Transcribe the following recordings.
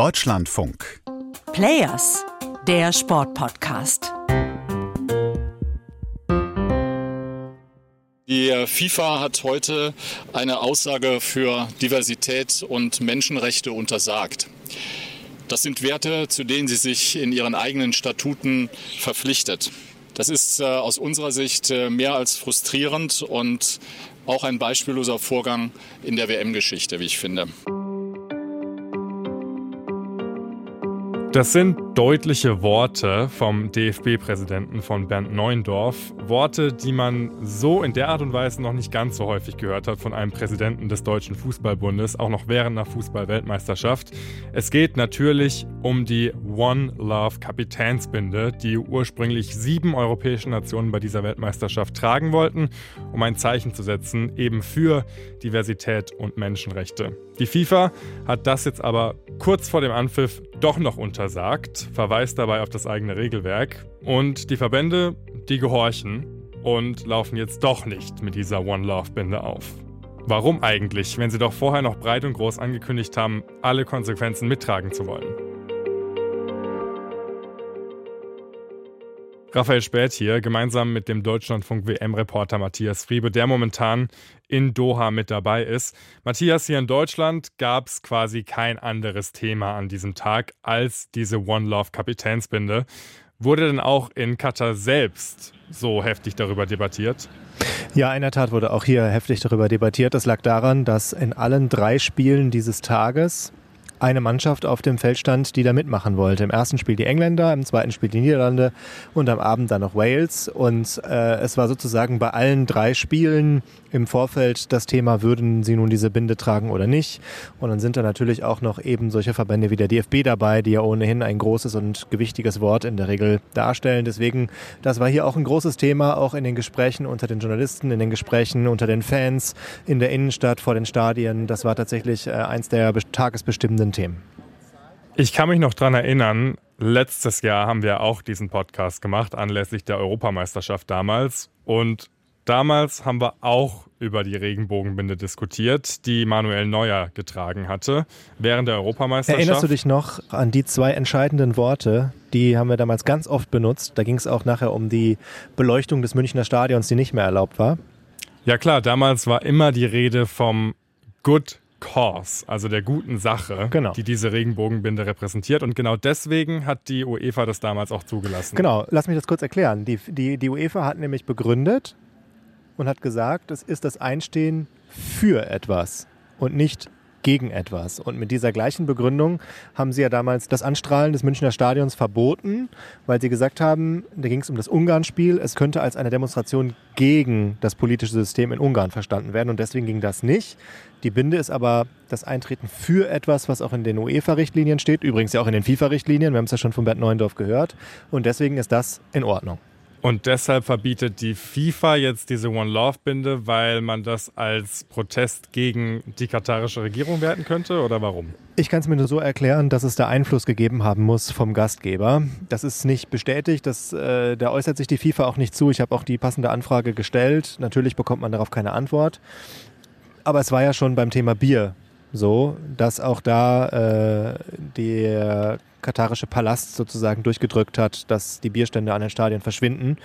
Deutschlandfunk. Players, der Sportpodcast. Die FIFA hat heute eine Aussage für Diversität und Menschenrechte untersagt. Das sind Werte, zu denen sie sich in ihren eigenen Statuten verpflichtet. Das ist äh, aus unserer Sicht äh, mehr als frustrierend und auch ein beispielloser Vorgang in der WM-Geschichte, wie ich finde. Das sind deutliche Worte vom DFB-Präsidenten von Bernd Neuendorf. Worte, die man so in der Art und Weise noch nicht ganz so häufig gehört hat von einem Präsidenten des Deutschen Fußballbundes, auch noch während einer Fußball-Weltmeisterschaft. Es geht natürlich um die One Love Kapitänsbinde, die ursprünglich sieben europäische Nationen bei dieser Weltmeisterschaft tragen wollten, um ein Zeichen zu setzen, eben für Diversität und Menschenrechte. Die FIFA hat das jetzt aber kurz vor dem Anpfiff doch noch untersagt, verweist dabei auf das eigene Regelwerk. Und die Verbände, die gehorchen und laufen jetzt doch nicht mit dieser One Love-Binde auf. Warum eigentlich, wenn sie doch vorher noch breit und groß angekündigt haben, alle Konsequenzen mittragen zu wollen? Raphael Späth hier, gemeinsam mit dem Deutschlandfunk WM-Reporter Matthias Friebe, der momentan in Doha mit dabei ist. Matthias, hier in Deutschland gab es quasi kein anderes Thema an diesem Tag als diese One Love Kapitänsbinde. Wurde denn auch in Katar selbst so heftig darüber debattiert? Ja, in der Tat wurde auch hier heftig darüber debattiert. Das lag daran, dass in allen drei Spielen dieses Tages eine Mannschaft auf dem Feld stand, die da mitmachen wollte. Im ersten Spiel die Engländer, im zweiten Spiel die Niederlande und am Abend dann noch Wales. Und äh, es war sozusagen bei allen drei Spielen im Vorfeld das Thema, würden sie nun diese Binde tragen oder nicht. Und dann sind da natürlich auch noch eben solche Verbände wie der DFB dabei, die ja ohnehin ein großes und gewichtiges Wort in der Regel darstellen. Deswegen, das war hier auch ein großes Thema, auch in den Gesprächen unter den Journalisten, in den Gesprächen unter den Fans, in der Innenstadt, vor den Stadien. Das war tatsächlich äh, eins der tagesbestimmenden Themen. Ich kann mich noch daran erinnern, letztes Jahr haben wir auch diesen Podcast gemacht, anlässlich der Europameisterschaft damals. Und Damals haben wir auch über die Regenbogenbinde diskutiert, die Manuel Neuer getragen hatte während der Europameisterschaft. Erinnerst du dich noch an die zwei entscheidenden Worte? Die haben wir damals ganz oft benutzt. Da ging es auch nachher um die Beleuchtung des Münchner Stadions, die nicht mehr erlaubt war. Ja klar, damals war immer die Rede vom Good Cause, also der guten Sache, genau. die diese Regenbogenbinde repräsentiert. Und genau deswegen hat die UEFA das damals auch zugelassen. Genau, lass mich das kurz erklären. Die, die, die UEFA hat nämlich begründet, und hat gesagt, es ist das Einstehen für etwas und nicht gegen etwas. Und mit dieser gleichen Begründung haben sie ja damals das Anstrahlen des Münchner Stadions verboten, weil sie gesagt haben, da ging es um das Ungarn-Spiel, es könnte als eine Demonstration gegen das politische System in Ungarn verstanden werden und deswegen ging das nicht. Die Binde ist aber das Eintreten für etwas, was auch in den UEFA-Richtlinien steht, übrigens ja auch in den FIFA-Richtlinien, wir haben es ja schon von Bert Neuendorf gehört und deswegen ist das in Ordnung. Und deshalb verbietet die FIFA jetzt diese One Love Binde, weil man das als Protest gegen die katarische Regierung werten könnte oder warum? Ich kann es mir nur so erklären, dass es da Einfluss gegeben haben muss vom Gastgeber. Das ist nicht bestätigt, das, äh, da äußert sich die FIFA auch nicht zu. Ich habe auch die passende Anfrage gestellt. Natürlich bekommt man darauf keine Antwort. Aber es war ja schon beim Thema Bier so, dass auch da äh, der katarische Palast sozusagen durchgedrückt hat, dass die Bierstände an den Stadien verschwinden.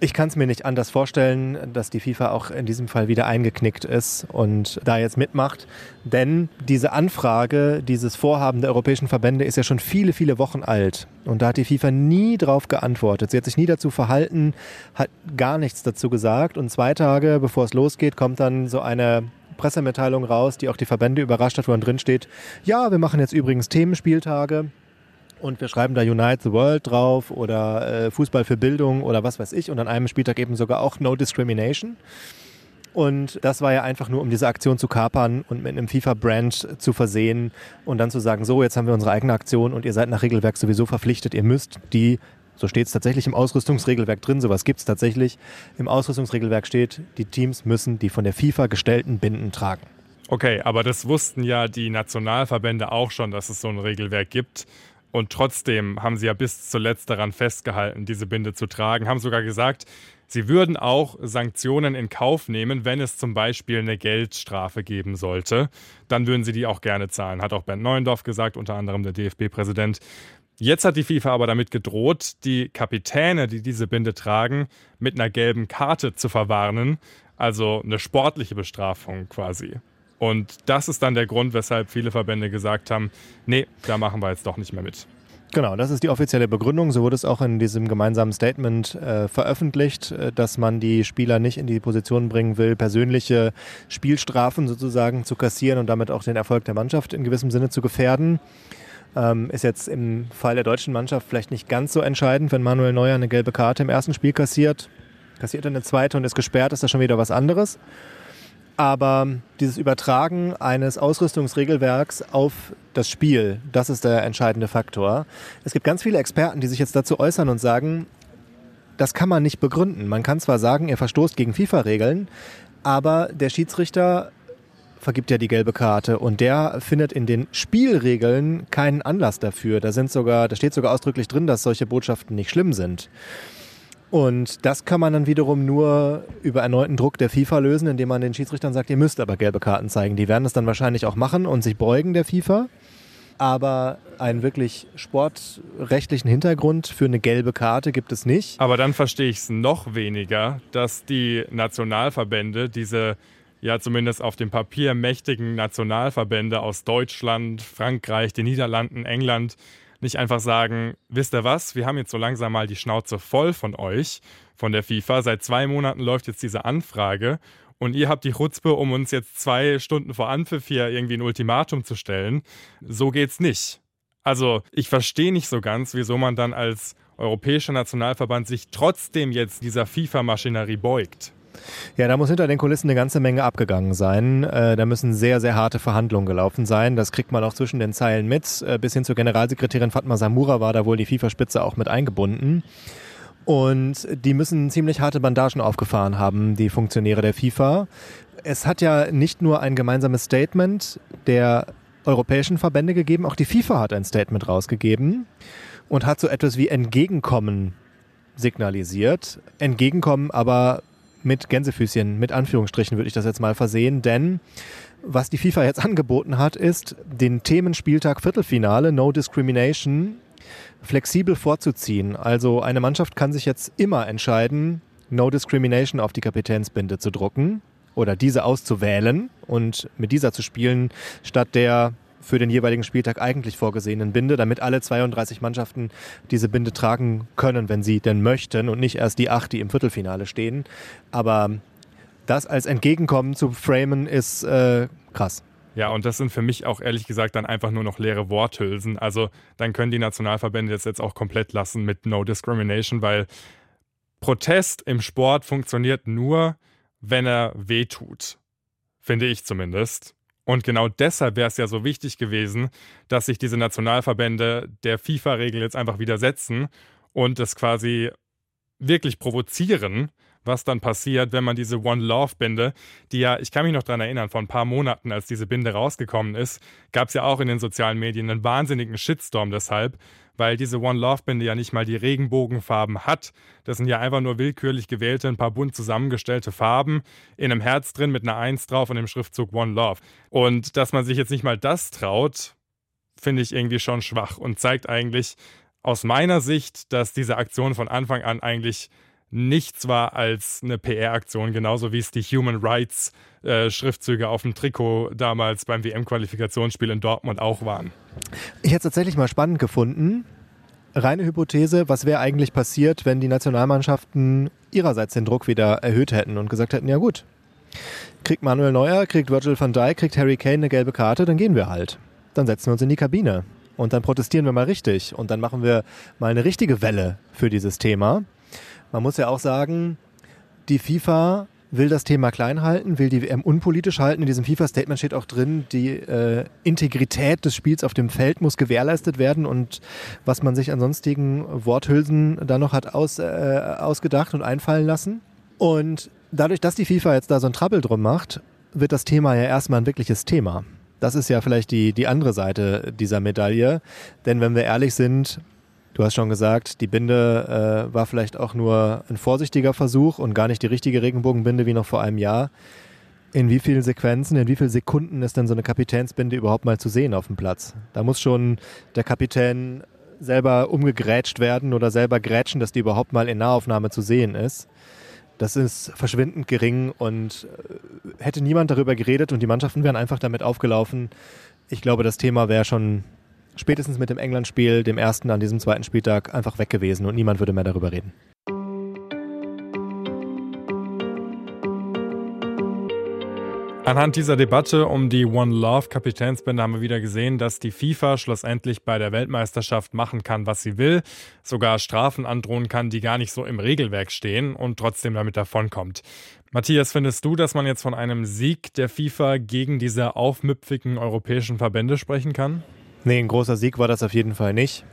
Ich kann es mir nicht anders vorstellen, dass die FIFA auch in diesem Fall wieder eingeknickt ist und da jetzt mitmacht. Denn diese Anfrage, dieses Vorhaben der europäischen Verbände ist ja schon viele, viele Wochen alt. Und da hat die FIFA nie drauf geantwortet. Sie hat sich nie dazu verhalten, hat gar nichts dazu gesagt. Und zwei Tage bevor es losgeht, kommt dann so eine Pressemitteilung raus, die auch die Verbände überrascht hat, wo dann drin steht, ja, wir machen jetzt übrigens Themenspieltage und wir schreiben da Unite the World drauf oder äh, Fußball für Bildung oder was weiß ich und an einem Spieltag eben sogar auch No Discrimination. Und das war ja einfach nur, um diese Aktion zu kapern und mit einem FIFA-Brand zu versehen und dann zu sagen, so, jetzt haben wir unsere eigene Aktion und ihr seid nach Regelwerk sowieso verpflichtet, ihr müsst die so steht es tatsächlich im Ausrüstungsregelwerk drin, sowas gibt es tatsächlich. Im Ausrüstungsregelwerk steht, die Teams müssen die von der FIFA gestellten Binden tragen. Okay, aber das wussten ja die Nationalverbände auch schon, dass es so ein Regelwerk gibt. Und trotzdem haben sie ja bis zuletzt daran festgehalten, diese Binde zu tragen, haben sogar gesagt, sie würden auch Sanktionen in Kauf nehmen, wenn es zum Beispiel eine Geldstrafe geben sollte. Dann würden sie die auch gerne zahlen, hat auch Bernd Neuendorf gesagt, unter anderem der DFB-Präsident. Jetzt hat die FIFA aber damit gedroht, die Kapitäne, die diese Binde tragen, mit einer gelben Karte zu verwarnen, also eine sportliche Bestrafung quasi. Und das ist dann der Grund, weshalb viele Verbände gesagt haben, nee, da machen wir jetzt doch nicht mehr mit. Genau, das ist die offizielle Begründung. So wurde es auch in diesem gemeinsamen Statement äh, veröffentlicht, äh, dass man die Spieler nicht in die Position bringen will, persönliche Spielstrafen sozusagen zu kassieren und damit auch den Erfolg der Mannschaft in gewissem Sinne zu gefährden. Ähm, ist jetzt im Fall der deutschen Mannschaft vielleicht nicht ganz so entscheidend, wenn Manuel Neuer eine gelbe Karte im ersten Spiel kassiert, kassiert eine zweite und ist gesperrt, ist das schon wieder was anderes. Aber dieses Übertragen eines Ausrüstungsregelwerks auf das Spiel, das ist der entscheidende Faktor. Es gibt ganz viele Experten, die sich jetzt dazu äußern und sagen, das kann man nicht begründen. Man kann zwar sagen, er verstoßt gegen FIFA-Regeln, aber der Schiedsrichter vergibt ja die gelbe Karte und der findet in den Spielregeln keinen Anlass dafür. Da sind sogar, da steht sogar ausdrücklich drin, dass solche Botschaften nicht schlimm sind. Und das kann man dann wiederum nur über erneuten Druck der FIFA lösen, indem man den Schiedsrichtern sagt, ihr müsst aber gelbe Karten zeigen. Die werden es dann wahrscheinlich auch machen und sich beugen der FIFA. Aber einen wirklich sportrechtlichen Hintergrund für eine gelbe Karte gibt es nicht. Aber dann verstehe ich es noch weniger, dass die Nationalverbände diese ja zumindest auf dem Papier mächtigen Nationalverbände aus Deutschland, Frankreich, den Niederlanden, England nicht einfach sagen, wisst ihr was, wir haben jetzt so langsam mal die Schnauze voll von euch, von der FIFA. Seit zwei Monaten läuft jetzt diese Anfrage und ihr habt die Chutzpe, um uns jetzt zwei Stunden vor Anpfiff hier irgendwie ein Ultimatum zu stellen. So geht's nicht. Also ich verstehe nicht so ganz, wieso man dann als europäischer Nationalverband sich trotzdem jetzt dieser FIFA-Maschinerie beugt. Ja, da muss hinter den Kulissen eine ganze Menge abgegangen sein. Äh, da müssen sehr, sehr harte Verhandlungen gelaufen sein. Das kriegt man auch zwischen den Zeilen mit. Äh, bis hin zur Generalsekretärin Fatma Samura war da wohl die FIFA-Spitze auch mit eingebunden. Und die müssen ziemlich harte Bandagen aufgefahren haben, die Funktionäre der FIFA. Es hat ja nicht nur ein gemeinsames Statement der europäischen Verbände gegeben, auch die FIFA hat ein Statement rausgegeben und hat so etwas wie Entgegenkommen signalisiert. Entgegenkommen aber mit Gänsefüßchen, mit Anführungsstrichen würde ich das jetzt mal versehen, denn was die FIFA jetzt angeboten hat, ist, den Themenspieltag Viertelfinale No Discrimination flexibel vorzuziehen. Also eine Mannschaft kann sich jetzt immer entscheiden, No Discrimination auf die Kapitänsbinde zu drucken oder diese auszuwählen und mit dieser zu spielen, statt der für den jeweiligen Spieltag eigentlich vorgesehenen Binde, damit alle 32 Mannschaften diese Binde tragen können, wenn sie denn möchten und nicht erst die acht, die im Viertelfinale stehen. Aber das als Entgegenkommen zu framen ist äh, krass. Ja, und das sind für mich auch ehrlich gesagt dann einfach nur noch leere Worthülsen. Also dann können die Nationalverbände das jetzt auch komplett lassen mit No Discrimination, weil Protest im Sport funktioniert nur, wenn er wehtut. Finde ich zumindest. Und genau deshalb wäre es ja so wichtig gewesen, dass sich diese Nationalverbände der FIFA-Regel jetzt einfach widersetzen und es quasi wirklich provozieren, was dann passiert, wenn man diese One Love-Binde, die ja, ich kann mich noch daran erinnern, vor ein paar Monaten, als diese Binde rausgekommen ist, gab es ja auch in den sozialen Medien einen wahnsinnigen Shitstorm deshalb, weil diese One Love Binde ja nicht mal die Regenbogenfarben hat. Das sind ja einfach nur willkürlich gewählte, ein paar bunt zusammengestellte Farben in einem Herz drin mit einer Eins drauf und dem Schriftzug One Love. Und dass man sich jetzt nicht mal das traut, finde ich irgendwie schon schwach und zeigt eigentlich aus meiner Sicht, dass diese Aktion von Anfang an eigentlich nichts war als eine PR-Aktion, genauso wie es die Human Rights äh, Schriftzüge auf dem Trikot damals beim WM-Qualifikationsspiel in Dortmund auch waren. Ich hätte es tatsächlich mal spannend gefunden. Reine Hypothese, was wäre eigentlich passiert, wenn die Nationalmannschaften ihrerseits den Druck wieder erhöht hätten und gesagt hätten, ja gut, kriegt Manuel Neuer, kriegt Virgil van Dijk, kriegt Harry Kane eine gelbe Karte, dann gehen wir halt. Dann setzen wir uns in die Kabine und dann protestieren wir mal richtig und dann machen wir mal eine richtige Welle für dieses Thema. Man muss ja auch sagen, die FIFA will das Thema klein halten, will die WM unpolitisch halten. In diesem FIFA-Statement steht auch drin, die äh, Integrität des Spiels auf dem Feld muss gewährleistet werden und was man sich an sonstigen Worthülsen da noch hat aus, äh, ausgedacht und einfallen lassen. Und dadurch, dass die FIFA jetzt da so ein Trouble drum macht, wird das Thema ja erstmal ein wirkliches Thema. Das ist ja vielleicht die, die andere Seite dieser Medaille. Denn wenn wir ehrlich sind, Du hast schon gesagt, die Binde äh, war vielleicht auch nur ein vorsichtiger Versuch und gar nicht die richtige Regenbogenbinde wie noch vor einem Jahr. In wie vielen Sequenzen, in wie vielen Sekunden ist denn so eine Kapitänsbinde überhaupt mal zu sehen auf dem Platz? Da muss schon der Kapitän selber umgegrätscht werden oder selber grätschen, dass die überhaupt mal in Nahaufnahme zu sehen ist. Das ist verschwindend gering und äh, hätte niemand darüber geredet und die Mannschaften wären einfach damit aufgelaufen. Ich glaube, das Thema wäre schon spätestens mit dem England-Spiel, dem ersten an diesem zweiten Spieltag, einfach weg gewesen und niemand würde mehr darüber reden. Anhand dieser Debatte um die One Love Kapitänsbinde haben wir wieder gesehen, dass die FIFA schlussendlich bei der Weltmeisterschaft machen kann, was sie will, sogar Strafen androhen kann, die gar nicht so im Regelwerk stehen und trotzdem damit davonkommt. Matthias, findest du, dass man jetzt von einem Sieg der FIFA gegen diese aufmüpfigen europäischen Verbände sprechen kann? Nee, ein großer Sieg war das auf jeden Fall nicht.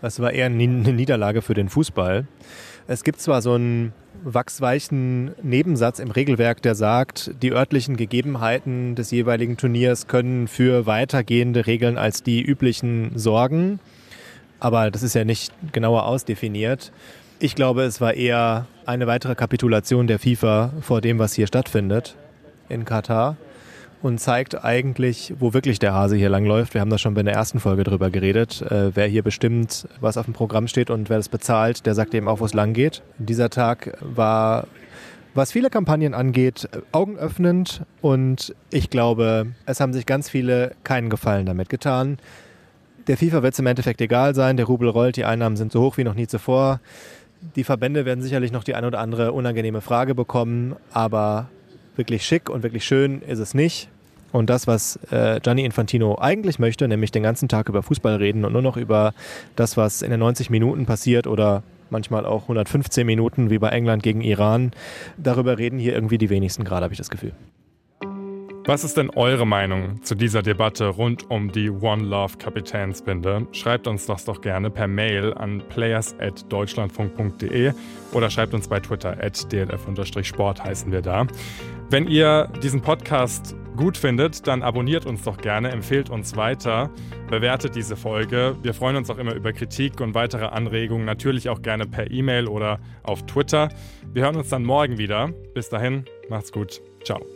Das war eher eine Niederlage für den Fußball. Es gibt zwar so einen wachsweichen Nebensatz im Regelwerk, der sagt, die örtlichen Gegebenheiten des jeweiligen Turniers können für weitergehende Regeln als die üblichen sorgen. Aber das ist ja nicht genauer ausdefiniert. Ich glaube, es war eher eine weitere Kapitulation der FIFA vor dem, was hier stattfindet in Katar und zeigt eigentlich, wo wirklich der Hase hier langläuft. Wir haben da schon bei der ersten Folge drüber geredet. Äh, wer hier bestimmt, was auf dem Programm steht und wer das bezahlt, der sagt eben auch, wo es lang geht. Dieser Tag war, was viele Kampagnen angeht, augenöffnend und ich glaube, es haben sich ganz viele keinen Gefallen damit getan. Der FIFA wird es im Endeffekt egal sein, der Rubel rollt, die Einnahmen sind so hoch wie noch nie zuvor. Die Verbände werden sicherlich noch die ein oder andere unangenehme Frage bekommen, aber wirklich schick und wirklich schön ist es nicht. Und das, was äh, Gianni Infantino eigentlich möchte, nämlich den ganzen Tag über Fußball reden und nur noch über das, was in den 90 Minuten passiert oder manchmal auch 115 Minuten wie bei England gegen Iran, darüber reden hier irgendwie die wenigsten gerade, habe ich das Gefühl. Was ist denn eure Meinung zu dieser Debatte rund um die One Love Kapitänsbinde? Schreibt uns das doch gerne per Mail an players.deutschlandfunk.de oder schreibt uns bei Twitter at dlf-sport heißen wir da. Wenn ihr diesen Podcast gut findet, dann abonniert uns doch gerne, empfehlt uns weiter, bewertet diese Folge. Wir freuen uns auch immer über Kritik und weitere Anregungen, natürlich auch gerne per E-Mail oder auf Twitter. Wir hören uns dann morgen wieder. Bis dahin, macht's gut. Ciao.